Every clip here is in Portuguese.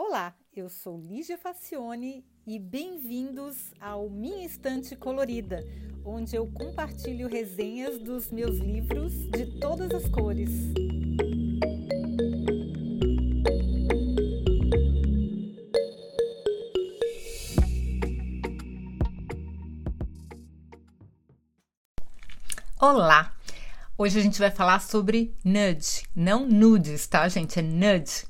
Olá, eu sou Lígia Facione e bem-vindos ao Minha Estante Colorida, onde eu compartilho resenhas dos meus livros de todas as cores. Olá! Hoje a gente vai falar sobre nudge, não nudes, tá, gente? É nudge.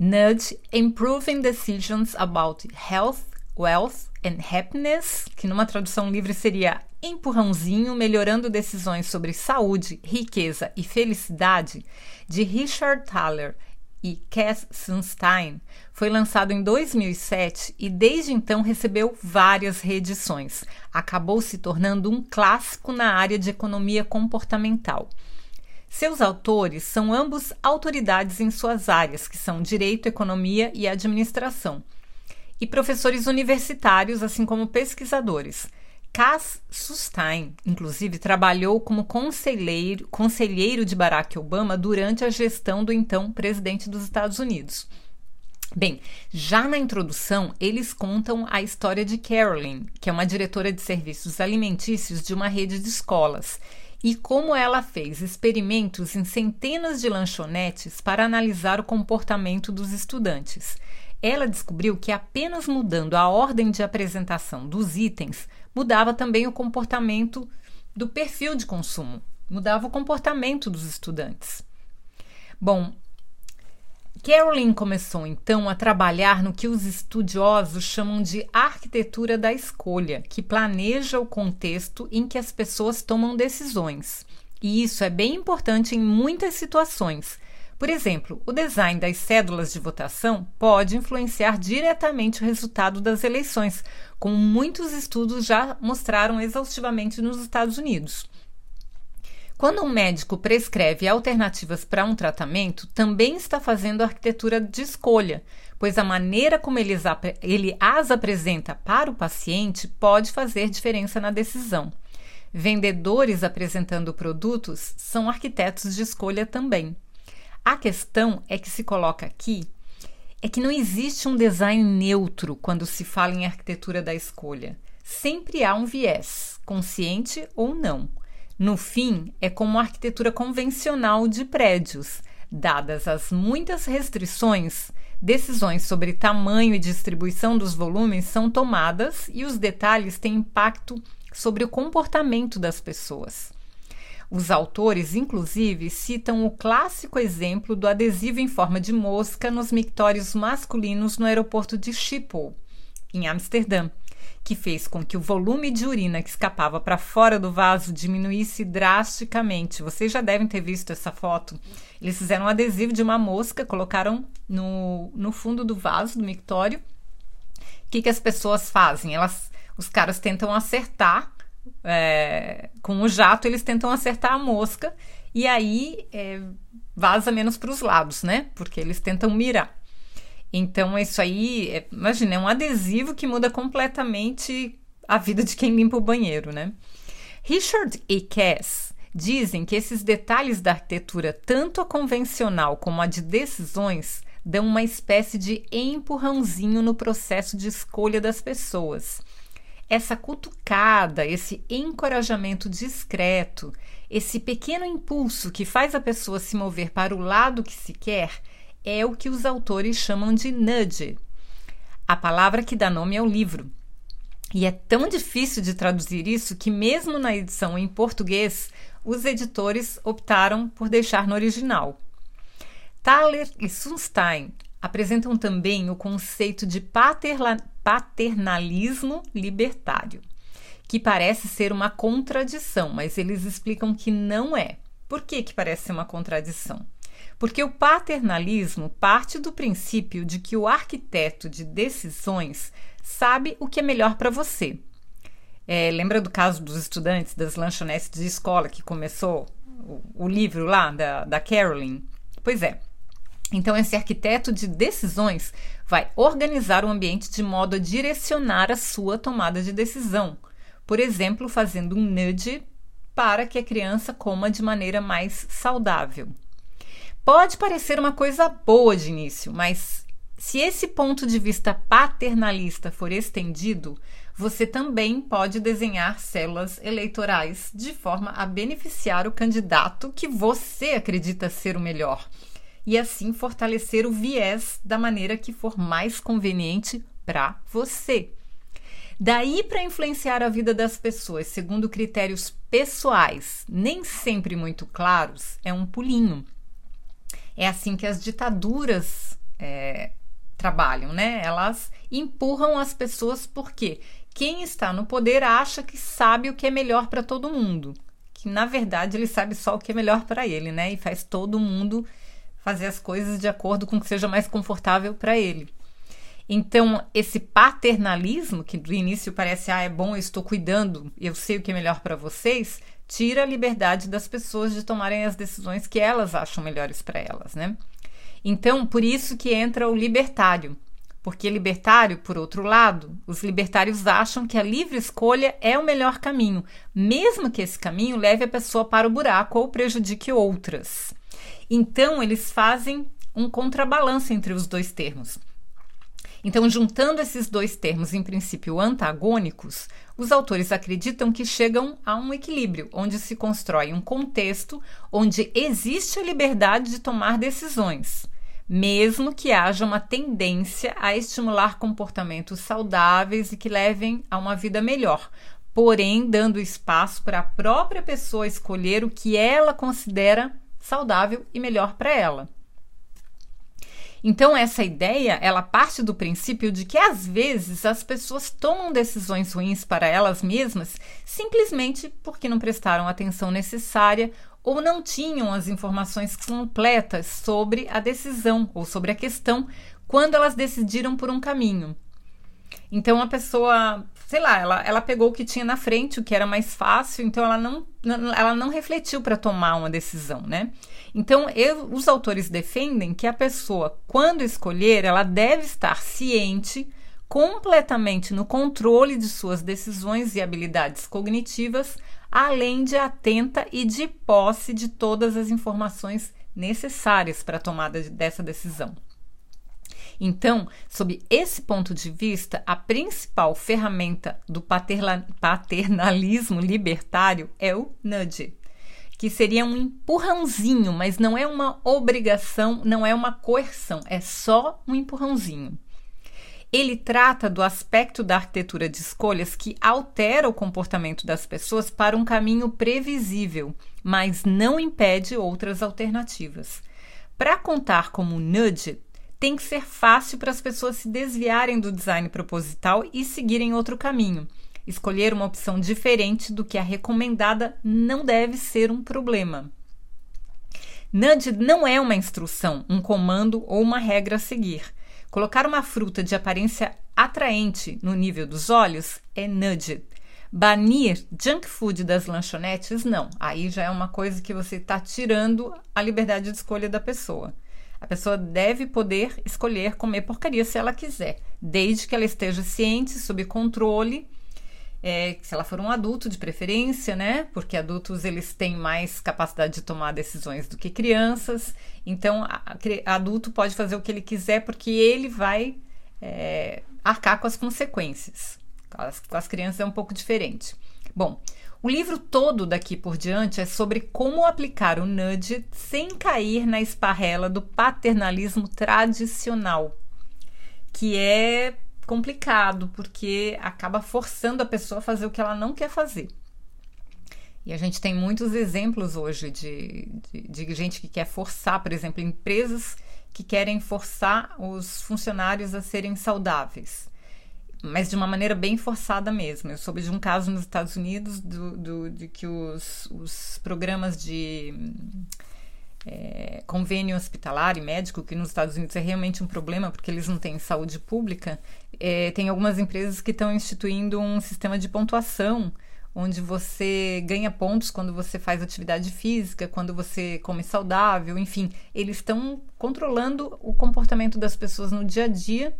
Nudge Improving Decisions About Health, Wealth and Happiness, que numa tradução livre seria Empurrãozinho melhorando decisões sobre saúde, riqueza e felicidade, de Richard Thaler e Cass Sunstein, foi lançado em 2007 e desde então recebeu várias reedições. Acabou se tornando um clássico na área de economia comportamental. Seus autores são ambos autoridades em suas áreas, que são direito, economia e administração, e professores universitários, assim como pesquisadores. Cass Sustein, inclusive, trabalhou como conselheiro, conselheiro de Barack Obama durante a gestão do então presidente dos Estados Unidos. Bem, já na introdução, eles contam a história de Carolyn, que é uma diretora de serviços alimentícios de uma rede de escolas, e como ela fez experimentos em centenas de lanchonetes para analisar o comportamento dos estudantes. Ela descobriu que apenas mudando a ordem de apresentação dos itens mudava também o comportamento do perfil de consumo, mudava o comportamento dos estudantes. Bom, Carolyn começou então a trabalhar no que os estudiosos chamam de arquitetura da escolha, que planeja o contexto em que as pessoas tomam decisões. E isso é bem importante em muitas situações. Por exemplo, o design das cédulas de votação pode influenciar diretamente o resultado das eleições, como muitos estudos já mostraram exaustivamente nos Estados Unidos. Quando um médico prescreve alternativas para um tratamento, também está fazendo arquitetura de escolha, pois a maneira como ele, as apresenta para o paciente pode fazer diferença na decisão. Vendedores apresentando produtos são arquitetos de escolha também. A questão é que se coloca aqui é que não existe um design neutro quando se fala em arquitetura da escolha. Sempre há um viés, consciente ou não. No fim, é como a arquitetura convencional de prédios. Dadas as muitas restrições, decisões sobre tamanho e distribuição dos volumes são tomadas e os detalhes têm impacto sobre o comportamento das pessoas. Os autores, inclusive, citam o clássico exemplo do adesivo em forma de mosca nos mictórios masculinos no aeroporto de Schiphol, em Amsterdã, que fez com que o volume de urina que escapava para fora do vaso diminuísse drasticamente. Vocês já devem ter visto essa foto. Eles fizeram um adesivo de uma mosca, colocaram no, no fundo do vaso, do mictório. O que, que as pessoas fazem? Elas, os caras tentam acertar é, com o jato, eles tentam acertar a mosca e aí é, vaza menos para os lados, né? Porque eles tentam mirar. Então, isso aí, é, imagina, é um adesivo que muda completamente a vida de quem limpa o banheiro, né? Richard e Cass dizem que esses detalhes da arquitetura, tanto a convencional como a de decisões, dão uma espécie de empurrãozinho no processo de escolha das pessoas. Essa cutucada, esse encorajamento discreto, esse pequeno impulso que faz a pessoa se mover para o lado que se quer, é o que os autores chamam de nudge, a palavra que dá nome ao livro. E é tão difícil de traduzir isso que, mesmo na edição em português, os editores optaram por deixar no original. Thaler e Sunstein apresentam também o conceito de paternalismo libertário, que parece ser uma contradição, mas eles explicam que não é. Por que, que parece ser uma contradição? Porque o paternalismo parte do princípio de que o arquiteto de decisões sabe o que é melhor para você. É, lembra do caso dos estudantes das lanchonetes de escola que começou o, o livro lá da, da Carolyn? Pois é. Então, esse arquiteto de decisões vai organizar o ambiente de modo a direcionar a sua tomada de decisão. Por exemplo, fazendo um nudge para que a criança coma de maneira mais saudável. Pode parecer uma coisa boa de início, mas se esse ponto de vista paternalista for estendido, você também pode desenhar células eleitorais de forma a beneficiar o candidato que você acredita ser o melhor e assim fortalecer o viés da maneira que for mais conveniente para você. Daí para influenciar a vida das pessoas segundo critérios pessoais, nem sempre muito claros, é um pulinho. É assim que as ditaduras é, trabalham, né? Elas empurram as pessoas porque quem está no poder acha que sabe o que é melhor para todo mundo. Que na verdade ele sabe só o que é melhor para ele, né? E faz todo mundo fazer as coisas de acordo com o que seja mais confortável para ele. Então, esse paternalismo, que do início parece, ah, é bom, eu estou cuidando, eu sei o que é melhor para vocês, tira a liberdade das pessoas de tomarem as decisões que elas acham melhores para elas, né? Então, por isso que entra o libertário. Porque libertário, por outro lado, os libertários acham que a livre escolha é o melhor caminho, mesmo que esse caminho leve a pessoa para o buraco ou prejudique outras. Então, eles fazem um contrabalanço entre os dois termos. Então, juntando esses dois termos, em princípio antagônicos, os autores acreditam que chegam a um equilíbrio, onde se constrói um contexto onde existe a liberdade de tomar decisões, mesmo que haja uma tendência a estimular comportamentos saudáveis e que levem a uma vida melhor, porém dando espaço para a própria pessoa escolher o que ela considera saudável e melhor para ela. Então essa ideia, ela parte do princípio de que às vezes as pessoas tomam decisões ruins para elas mesmas simplesmente porque não prestaram a atenção necessária ou não tinham as informações completas sobre a decisão ou sobre a questão quando elas decidiram por um caminho. Então a pessoa, sei lá, ela, ela pegou o que tinha na frente, o que era mais fácil, então ela não, ela não refletiu para tomar uma decisão, né? Então, eu, os autores defendem que a pessoa, quando escolher, ela deve estar ciente, completamente no controle de suas decisões e habilidades cognitivas, além de atenta e de posse de todas as informações necessárias para a tomada dessa decisão. Então, sob esse ponto de vista, a principal ferramenta do paternalismo libertário é o nudge que seria um empurrãozinho, mas não é uma obrigação, não é uma coerção, é só um empurrãozinho. Ele trata do aspecto da arquitetura de escolhas que altera o comportamento das pessoas para um caminho previsível, mas não impede outras alternativas. Para contar como nudge, tem que ser fácil para as pessoas se desviarem do design proposital e seguirem outro caminho. Escolher uma opção diferente do que a recomendada não deve ser um problema. Nudge não é uma instrução, um comando ou uma regra a seguir. Colocar uma fruta de aparência atraente no nível dos olhos é nudge. Banir junk food das lanchonetes, não. Aí já é uma coisa que você está tirando a liberdade de escolha da pessoa. A pessoa deve poder escolher comer porcaria se ela quiser, desde que ela esteja ciente, sob controle é, se ela for um adulto de preferência, né? Porque adultos eles têm mais capacidade de tomar decisões do que crianças. Então, a, a, adulto pode fazer o que ele quiser porque ele vai é, arcar com as consequências. Com as, com as crianças é um pouco diferente. Bom, o livro todo daqui por diante é sobre como aplicar o nudge sem cair na esparrela do paternalismo tradicional, que é complicado, porque acaba forçando a pessoa a fazer o que ela não quer fazer. E a gente tem muitos exemplos hoje de, de, de gente que quer forçar, por exemplo, empresas que querem forçar os funcionários a serem saudáveis, mas de uma maneira bem forçada mesmo. Eu soube de um caso nos Estados Unidos do, do de que os, os programas de é, convênio hospitalar e médico, que nos Estados Unidos é realmente um problema porque eles não têm saúde pública, é, tem algumas empresas que estão instituindo um sistema de pontuação onde você ganha pontos quando você faz atividade física, quando você come saudável, enfim, eles estão controlando o comportamento das pessoas no dia a dia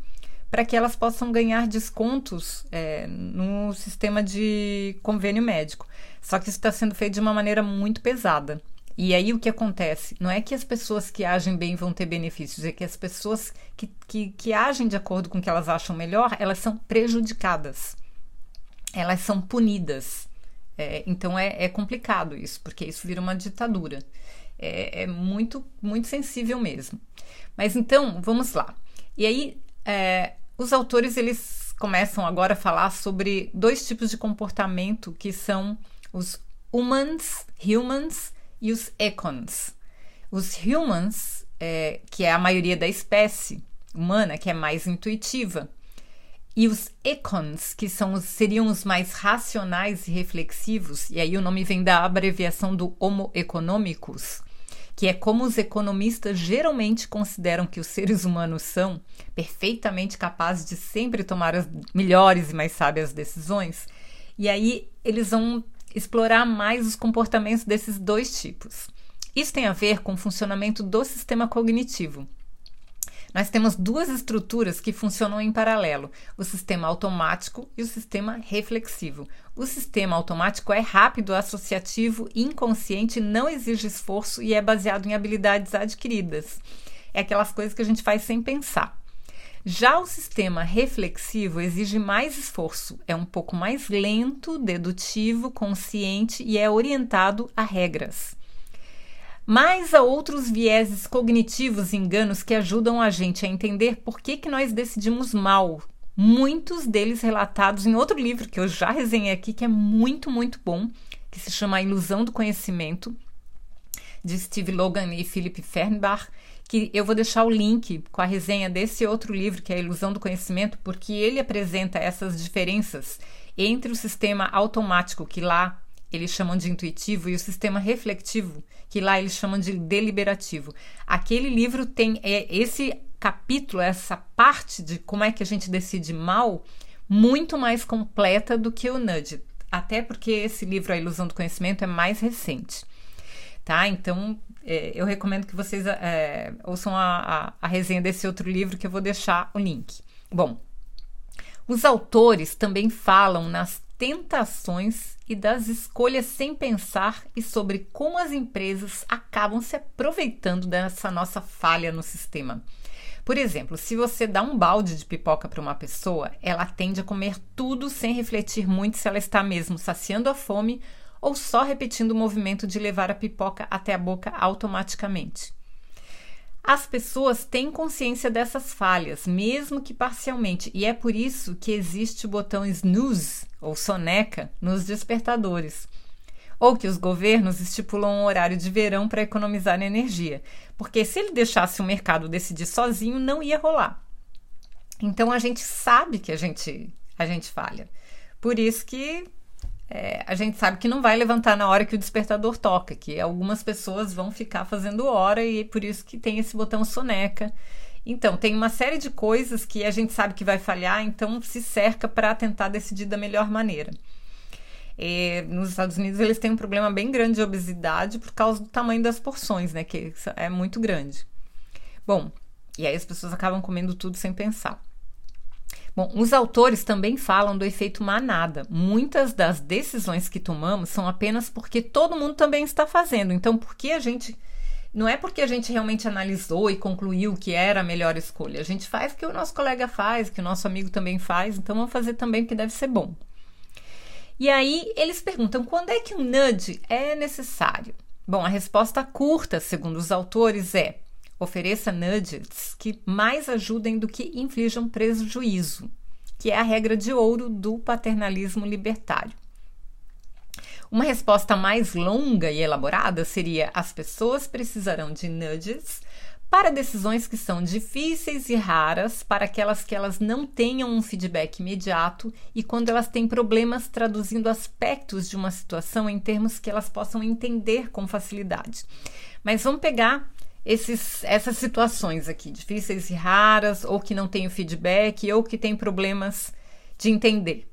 para que elas possam ganhar descontos é, no sistema de convênio médico. Só que isso está sendo feito de uma maneira muito pesada. E aí o que acontece? Não é que as pessoas que agem bem vão ter benefícios, é que as pessoas que, que, que agem de acordo com o que elas acham melhor, elas são prejudicadas, elas são punidas. É, então é, é, complicado isso, porque isso vira uma ditadura. É, é, muito, muito sensível mesmo. Mas então, vamos lá. E aí, é, os autores eles começam agora a falar sobre dois tipos de comportamento que são os humans, humans e os econs. Os humans, é, que é a maioria da espécie humana, que é mais intuitiva, e os econs, que são os, seriam os mais racionais e reflexivos, e aí o nome vem da abreviação do Homo economicus, que é como os economistas geralmente consideram que os seres humanos são, perfeitamente capazes de sempre tomar as melhores e mais sábias decisões. E aí eles vão explorar mais os comportamentos desses dois tipos. Isso tem a ver com o funcionamento do sistema cognitivo. Nós temos duas estruturas que funcionam em paralelo: o sistema automático e o sistema reflexivo. O sistema automático é rápido, associativo, inconsciente, não exige esforço e é baseado em habilidades adquiridas. É aquelas coisas que a gente faz sem pensar. Já o sistema reflexivo exige mais esforço, é um pouco mais lento, dedutivo, consciente e é orientado a regras. Mas há outros vieses cognitivos e enganos que ajudam a gente a entender por que, que nós decidimos mal. Muitos deles relatados em outro livro que eu já resenhei aqui, que é muito, muito bom, que se chama A Ilusão do Conhecimento, de Steve Logan e Philip Fernbach que eu vou deixar o link com a resenha desse outro livro, que é a Ilusão do Conhecimento, porque ele apresenta essas diferenças entre o sistema automático, que lá eles chamam de intuitivo, e o sistema reflectivo, que lá eles chamam de deliberativo. Aquele livro tem é, esse capítulo, essa parte de como é que a gente decide mal, muito mais completa do que o Nudge. Até porque esse livro, A Ilusão do Conhecimento, é mais recente. Tá? Então, é, eu recomendo que vocês é, ouçam a, a, a resenha desse outro livro que eu vou deixar o link. Bom, os autores também falam nas tentações e das escolhas sem pensar e sobre como as empresas acabam se aproveitando dessa nossa falha no sistema. Por exemplo, se você dá um balde de pipoca para uma pessoa, ela tende a comer tudo sem refletir muito se ela está mesmo saciando a fome ou só repetindo o movimento de levar a pipoca até a boca automaticamente. As pessoas têm consciência dessas falhas, mesmo que parcialmente, e é por isso que existe o botão snooze ou soneca nos despertadores. Ou que os governos estipulam um horário de verão para economizar energia, porque se ele deixasse o mercado decidir sozinho, não ia rolar. Então a gente sabe que a gente a gente falha. Por isso que é, a gente sabe que não vai levantar na hora que o despertador toca, que algumas pessoas vão ficar fazendo hora e é por isso que tem esse botão soneca. Então, tem uma série de coisas que a gente sabe que vai falhar, então se cerca para tentar decidir da melhor maneira. E nos Estados Unidos eles têm um problema bem grande de obesidade por causa do tamanho das porções, né? Que é muito grande. Bom, e aí as pessoas acabam comendo tudo sem pensar. Bom, os autores também falam do efeito manada. Muitas das decisões que tomamos são apenas porque todo mundo também está fazendo. Então, por que a gente. Não é porque a gente realmente analisou e concluiu que era a melhor escolha. A gente faz o que o nosso colega faz, que o nosso amigo também faz, então vamos fazer também porque deve ser bom. E aí eles perguntam quando é que o nudge é necessário? Bom, a resposta curta, segundo os autores, é Ofereça nudges que mais ajudem do que inflijam prejuízo, que é a regra de ouro do paternalismo libertário. Uma resposta mais longa e elaborada seria: as pessoas precisarão de nudges para decisões que são difíceis e raras, para aquelas que elas não tenham um feedback imediato e quando elas têm problemas traduzindo aspectos de uma situação em termos que elas possam entender com facilidade. Mas vamos pegar esses, essas situações aqui, difíceis e raras, ou que não tem o feedback, ou que tem problemas de entender.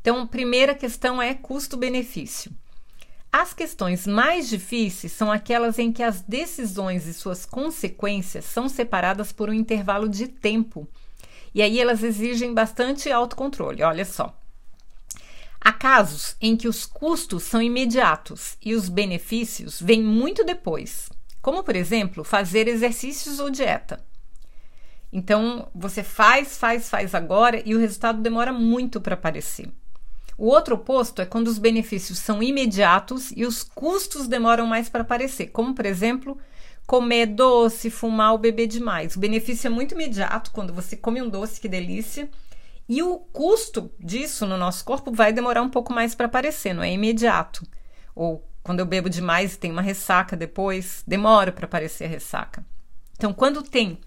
Então, a primeira questão é custo-benefício. As questões mais difíceis são aquelas em que as decisões e suas consequências são separadas por um intervalo de tempo. E aí elas exigem bastante autocontrole. Olha só. Há casos em que os custos são imediatos e os benefícios vêm muito depois, como por exemplo fazer exercícios ou dieta. Então você faz, faz, faz agora e o resultado demora muito para aparecer. O outro oposto é quando os benefícios são imediatos e os custos demoram mais para aparecer, como por exemplo comer doce, fumar ou beber demais. O benefício é muito imediato quando você come um doce, que delícia. E o custo disso no nosso corpo vai demorar um pouco mais para aparecer, não é imediato. Ou quando eu bebo demais e tem uma ressaca depois, demora para aparecer a ressaca. Então, quando tem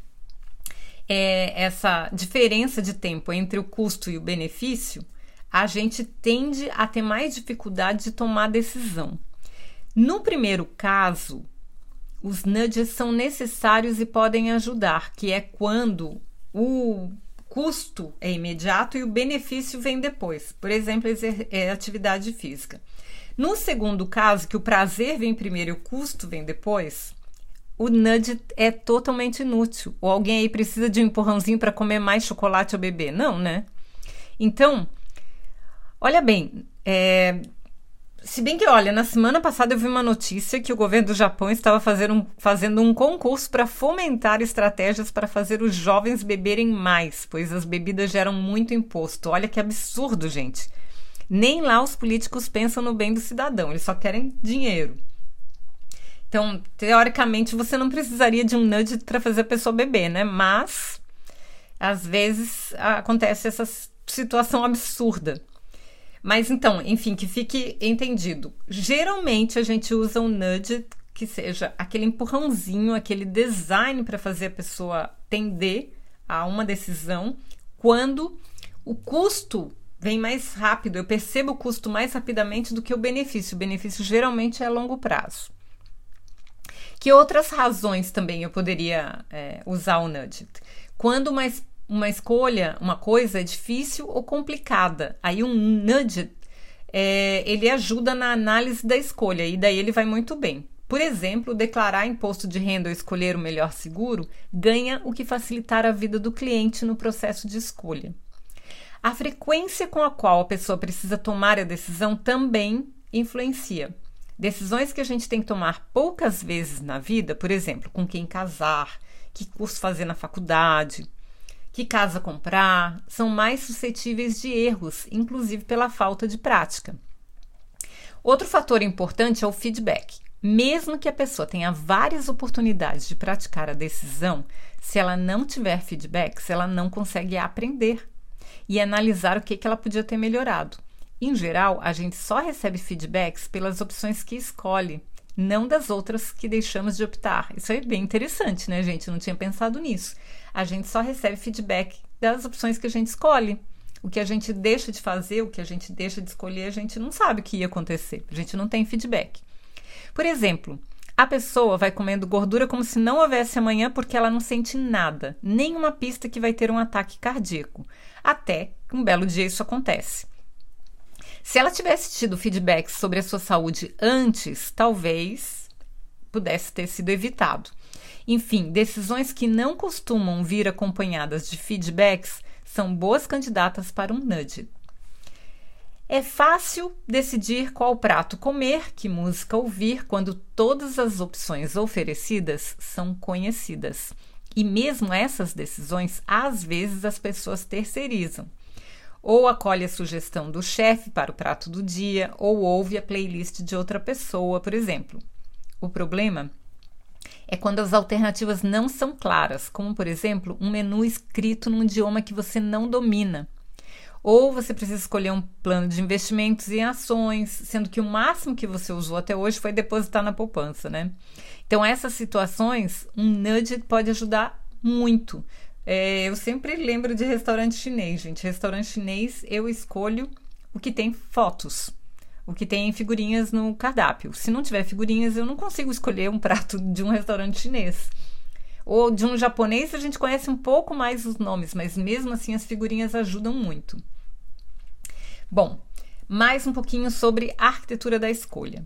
é, essa diferença de tempo entre o custo e o benefício, a gente tende a ter mais dificuldade de tomar decisão. No primeiro caso, os nudges são necessários e podem ajudar, que é quando o custo é imediato e o benefício vem depois. Por exemplo, é atividade física. No segundo caso, que o prazer vem primeiro e o custo vem depois, o nudge é totalmente inútil. Ou alguém aí precisa de um empurrãozinho para comer mais chocolate ou beber? Não, né? Então, olha bem, é, se bem que, olha, na semana passada eu vi uma notícia que o governo do Japão estava fazendo um, fazendo um concurso para fomentar estratégias para fazer os jovens beberem mais, pois as bebidas geram muito imposto. Olha que absurdo, gente. Nem lá os políticos pensam no bem do cidadão, eles só querem dinheiro. Então, teoricamente, você não precisaria de um nudge para fazer a pessoa beber, né? Mas, às vezes, acontece essa situação absurda. Mas então, enfim, que fique entendido. Geralmente a gente usa um nudge que seja aquele empurrãozinho, aquele design para fazer a pessoa tender a uma decisão quando o custo vem mais rápido, eu percebo o custo mais rapidamente do que o benefício. O benefício geralmente é a longo prazo. Que outras razões também eu poderia é, usar o nudge? Quando uma uma escolha, uma coisa é difícil ou complicada. Aí um nudge é, ele ajuda na análise da escolha e daí ele vai muito bem. Por exemplo, declarar imposto de renda ou escolher o melhor seguro ganha o que facilitar a vida do cliente no processo de escolha. A frequência com a qual a pessoa precisa tomar a decisão também influencia. Decisões que a gente tem que tomar poucas vezes na vida, por exemplo, com quem casar, que curso fazer na faculdade, que casa comprar são mais suscetíveis de erros, inclusive pela falta de prática. Outro fator importante é o feedback. Mesmo que a pessoa tenha várias oportunidades de praticar a decisão, se ela não tiver feedbacks, ela não consegue aprender e analisar o que, que ela podia ter melhorado. Em geral, a gente só recebe feedbacks pelas opções que escolhe, não das outras que deixamos de optar. Isso é bem interessante, né, gente? Eu não tinha pensado nisso. A gente só recebe feedback das opções que a gente escolhe. O que a gente deixa de fazer, o que a gente deixa de escolher, a gente não sabe o que ia acontecer. A gente não tem feedback. Por exemplo, a pessoa vai comendo gordura como se não houvesse amanhã porque ela não sente nada, nenhuma pista que vai ter um ataque cardíaco. Até que um belo dia isso acontece. Se ela tivesse tido feedback sobre a sua saúde antes, talvez pudesse ter sido evitado. Enfim, decisões que não costumam vir acompanhadas de feedbacks são boas candidatas para um nudge. É fácil decidir qual prato comer, que música ouvir, quando todas as opções oferecidas são conhecidas. E mesmo essas decisões, às vezes as pessoas terceirizam. Ou acolhe a sugestão do chefe para o prato do dia, ou ouve a playlist de outra pessoa, por exemplo. O problema é quando as alternativas não são claras, como por exemplo, um menu escrito num idioma que você não domina. Ou você precisa escolher um plano de investimentos em ações, sendo que o máximo que você usou até hoje foi depositar na poupança, né? Então, essas situações, um nudge pode ajudar muito. É, eu sempre lembro de restaurante chinês, gente. Restaurante chinês, eu escolho o que tem fotos o que tem figurinhas no cardápio. Se não tiver figurinhas, eu não consigo escolher um prato de um restaurante chinês. Ou de um japonês, a gente conhece um pouco mais os nomes, mas mesmo assim as figurinhas ajudam muito. Bom, mais um pouquinho sobre a arquitetura da escolha.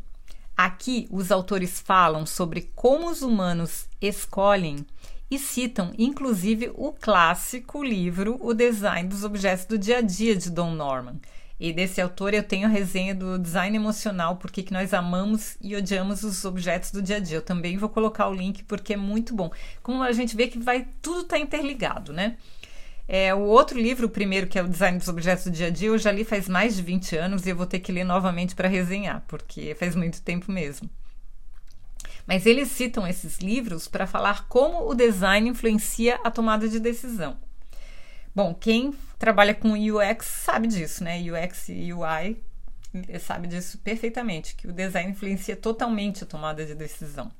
Aqui, os autores falam sobre como os humanos escolhem e citam, inclusive, o clássico livro O Design dos Objetos do Dia a Dia de Don Norman. E desse autor eu tenho a resenha do design emocional, porque que nós amamos e odiamos os objetos do dia a dia. Eu também vou colocar o link porque é muito bom. Como a gente vê que vai tudo está interligado, né? É, o outro livro, o primeiro, que é o Design dos Objetos do Dia a Dia, eu já li faz mais de 20 anos e eu vou ter que ler novamente para resenhar, porque faz muito tempo mesmo. Mas eles citam esses livros para falar como o design influencia a tomada de decisão. Bom, quem trabalha com UX sabe disso, né? UX e UI sabe disso perfeitamente, que o design influencia totalmente a tomada de decisão.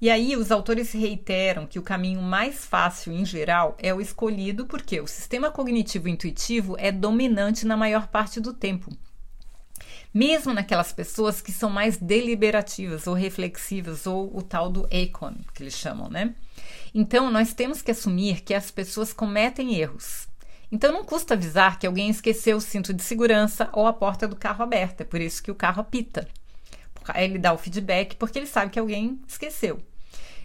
E aí os autores reiteram que o caminho mais fácil em geral é o escolhido porque o sistema cognitivo intuitivo é dominante na maior parte do tempo. Mesmo naquelas pessoas que são mais deliberativas ou reflexivas ou o tal do Acon, que eles chamam, né? Então nós temos que assumir que as pessoas cometem erros. Então não custa avisar que alguém esqueceu o cinto de segurança ou a porta do carro aberta, é por isso que o carro apita. Ele dá o feedback porque ele sabe que alguém esqueceu.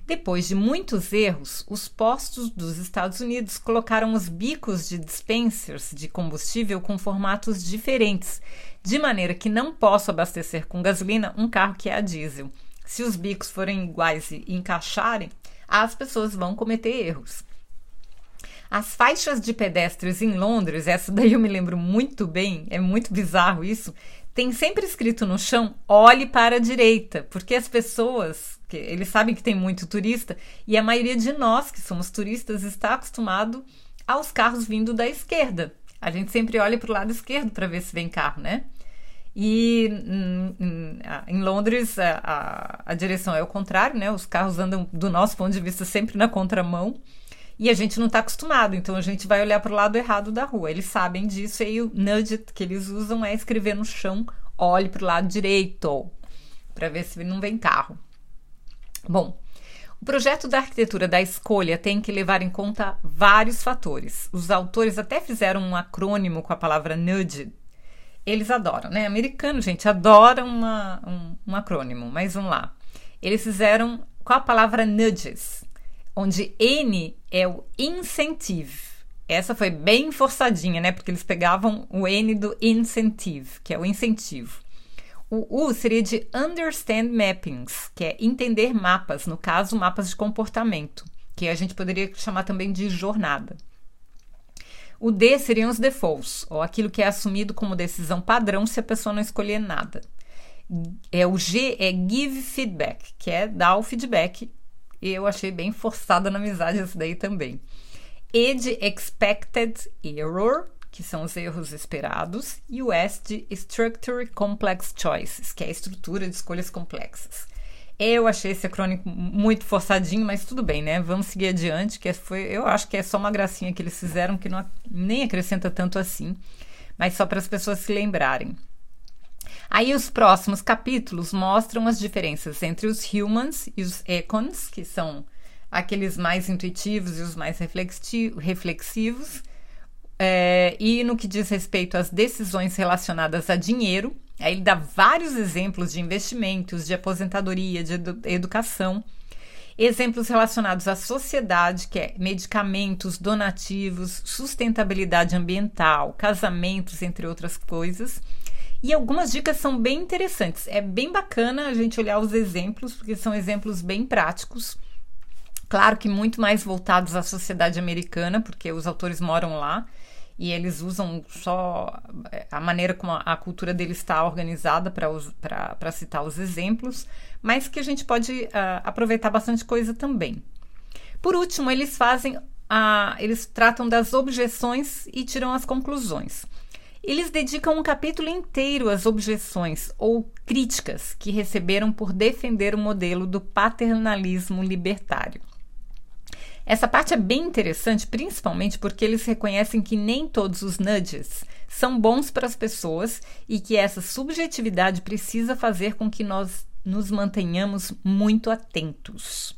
Depois de muitos erros, os postos dos Estados Unidos colocaram os bicos de dispensers de combustível com formatos diferentes, de maneira que não posso abastecer com gasolina um carro que é a diesel. Se os bicos forem iguais e encaixarem, as pessoas vão cometer erros. As faixas de pedestres em Londres, essa daí eu me lembro muito bem, é muito bizarro isso, tem sempre escrito no chão: olhe para a direita, porque as pessoas eles sabem que tem muito turista e a maioria de nós que somos turistas está acostumado aos carros vindo da esquerda. A gente sempre olha para o lado esquerdo para ver se vem carro, né? E em, em Londres a, a, a, direção é o contrário, né? Os carros andam, do nosso ponto de vista, sempre na contramão. E a gente não está acostumado, então a gente vai olhar para o lado errado da rua. Eles sabem disso e o nudge que eles usam é escrever no chão: olhe para o lado direito, para ver se não vem carro. Bom, o projeto da arquitetura da escolha tem que levar em conta vários fatores. Os autores até fizeram um acrônimo com a palavra nudge. Eles adoram, né? Americano, gente, adora uma, um, um acrônimo, mas vamos lá. Eles fizeram com a palavra nudges, onde N é o incentive. Essa foi bem forçadinha, né? Porque eles pegavam o N do incentive, que é o incentivo. O U seria de Understand Mappings, que é entender mapas, no caso, mapas de comportamento, que a gente poderia chamar também de jornada. O D seriam os defaults, ou aquilo que é assumido como decisão padrão se a pessoa não escolher nada. É, o G é give feedback, que é dar o feedback. Eu achei bem forçada na amizade isso daí também. E de expected error, que são os erros esperados, e o S de Structure Complex Choices, que é a estrutura de escolhas complexas. Eu achei esse acrônimo muito forçadinho, mas tudo bem, né? Vamos seguir adiante, que foi, eu acho que é só uma gracinha que eles fizeram que não, nem acrescenta tanto assim, mas só para as pessoas se lembrarem. Aí os próximos capítulos mostram as diferenças entre os humans e os econs, que são aqueles mais intuitivos e os mais reflexivos, é, e no que diz respeito às decisões relacionadas a dinheiro, aí ele dá vários exemplos de investimentos, de aposentadoria, de edu educação. Exemplos relacionados à sociedade, que é medicamentos, donativos, sustentabilidade ambiental, casamentos, entre outras coisas. E algumas dicas são bem interessantes. É bem bacana a gente olhar os exemplos, porque são exemplos bem práticos. Claro que muito mais voltados à sociedade americana, porque os autores moram lá e eles usam só é, a maneira como a, cultura deles está organizada para citar os exemplos, mas que a gente pode uh, aproveitar bastante coisa também. Por último, eles fazem a, eles tratam das objeções e tiram as conclusões. Eles dedicam um capítulo inteiro às objeções ou críticas que receberam por defender o modelo do paternalismo libertário. Essa parte é bem interessante, principalmente porque eles reconhecem que nem todos os nudges são bons para as pessoas e que essa subjetividade precisa fazer com que nós nos mantenhamos muito atentos,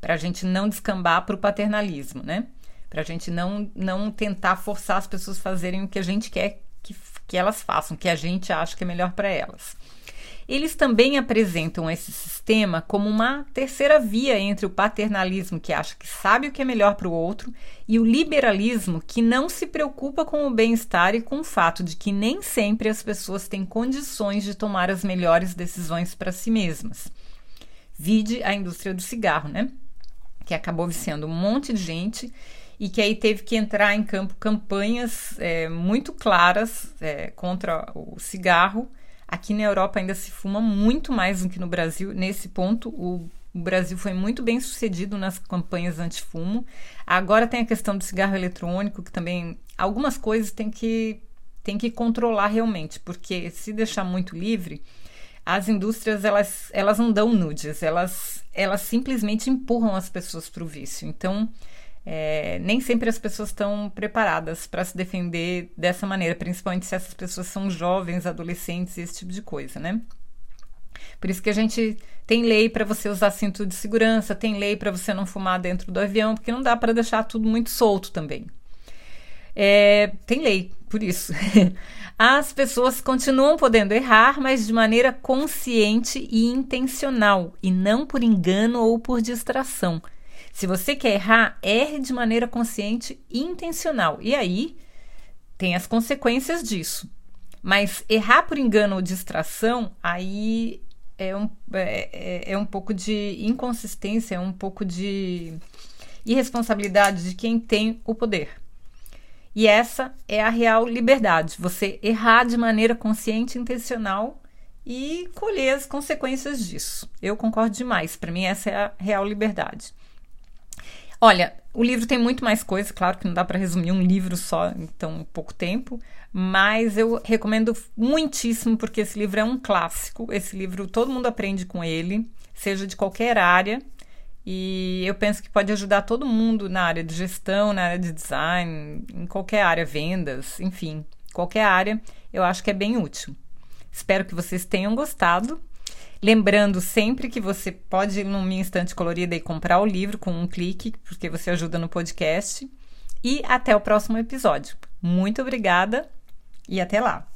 para a gente não descambar para o paternalismo, né? Para a gente não, não tentar forçar as pessoas a fazerem o que a gente quer que, que elas façam, que a gente acha que é melhor para elas. Eles também apresentam esse sistema como uma terceira via entre o paternalismo, que acha que sabe o que é melhor para o outro, e o liberalismo, que não se preocupa com o bem-estar e com o fato de que nem sempre as pessoas têm condições de tomar as melhores decisões para si mesmas. Vide a indústria do cigarro, né? Que acabou viciando um monte de gente e que aí teve que entrar em campo campanhas é, muito claras é, contra o cigarro. Aqui na Europa ainda se fuma muito mais do que no Brasil. Nesse ponto, o, Brasil foi muito bem sucedido nas campanhas anti-fumo. Agora tem a questão do cigarro eletrônico, que também algumas coisas tem que, tem que controlar realmente, porque se deixar muito livre, as indústrias elas, elas não dão nudes, elas, elas simplesmente empurram as pessoas para o vício. Então, é, nem sempre as pessoas estão preparadas para se defender dessa maneira, principalmente se essas pessoas são jovens, adolescentes, esse tipo de coisa, né? Por isso que a gente tem lei para você usar cinto de segurança, tem lei para você não fumar dentro do avião, porque não dá para deixar tudo muito solto também. É, tem lei, por isso. As pessoas continuam podendo errar, mas de maneira consciente e intencional, e não por engano ou por distração. Se você quer errar, erre de maneira consciente e intencional. E aí tem as consequências disso. Mas errar por engano ou distração, aí é um, é, é, é um pouco de inconsistência, é um pouco de irresponsabilidade de quem tem o poder. E essa é a real liberdade, você errar de maneira consciente e intencional e colher as consequências disso. Eu concordo demais, para mim essa é a real liberdade. Olha, o livro tem muito mais coisa, claro que não dá para resumir um livro só em tão pouco tempo, mas eu recomendo muitíssimo porque esse livro é um clássico. Esse livro todo mundo aprende com ele, seja de qualquer área, e eu penso que pode ajudar todo mundo na área de gestão, na área de design, em qualquer área, vendas, enfim, qualquer área, eu acho que é bem útil. Espero que vocês tenham gostado. Lembrando sempre que você pode ir no Minha Instante Colorida e comprar o livro com um clique, porque você ajuda no podcast. E até o próximo episódio. Muito obrigada e até lá!